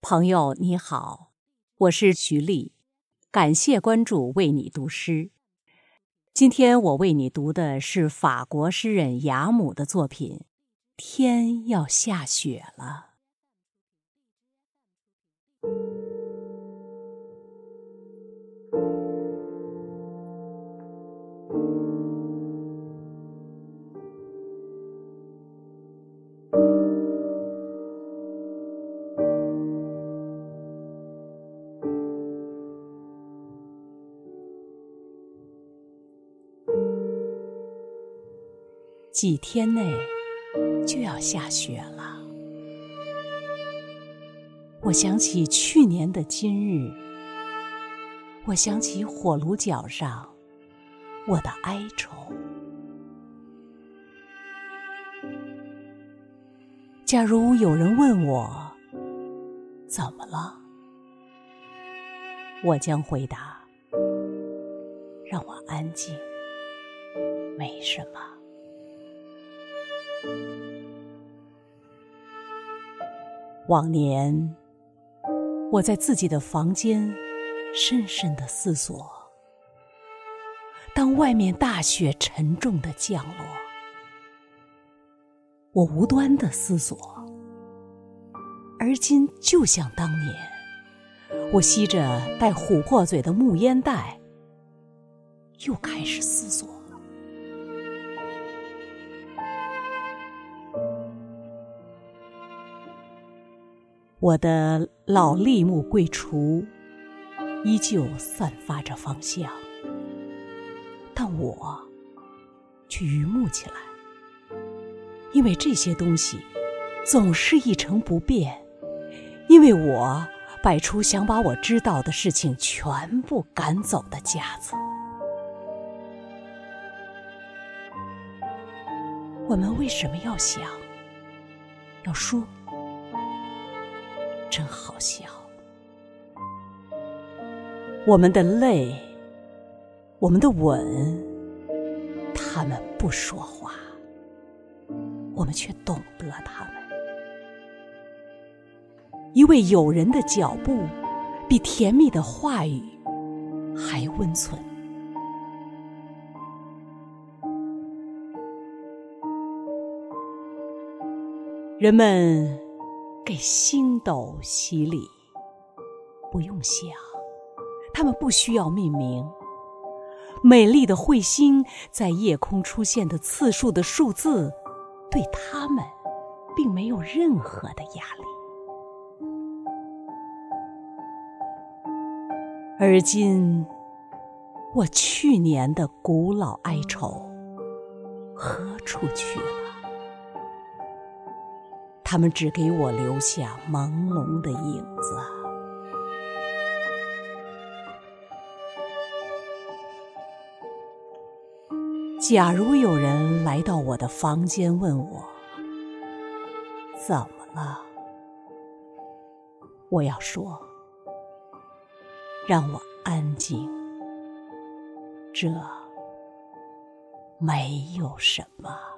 朋友你好，我是徐丽，感谢关注，为你读诗。今天我为你读的是法国诗人雅姆的作品《天要下雪了》。几天内就要下雪了，我想起去年的今日，我想起火炉角上我的哀愁。假如有人问我怎么了，我将回答：让我安静，没什么。往年，我在自己的房间深深的思索。当外面大雪沉重的降落，我无端的思索。而今，就像当年，我吸着带琥珀嘴的木烟袋，又开始思索。我的老栗木柜橱依旧散发着芳香，但我却榆木起来，因为这些东西总是一成不变，因为我摆出想把我知道的事情全部赶走的架子。我们为什么要想？要说？真好笑！我们的泪，我们的吻，他们不说话，我们却懂得他们。一位友人的脚步，比甜蜜的话语还温存。人们。给星斗洗礼，不用想，他们不需要命名。美丽的彗星在夜空出现的次数的数字，对他们并没有任何的压力。而今，我去年的古老哀愁何处去了？他们只给我留下朦胧的影子。假如有人来到我的房间问我怎么了，我要说：让我安静，这没有什么。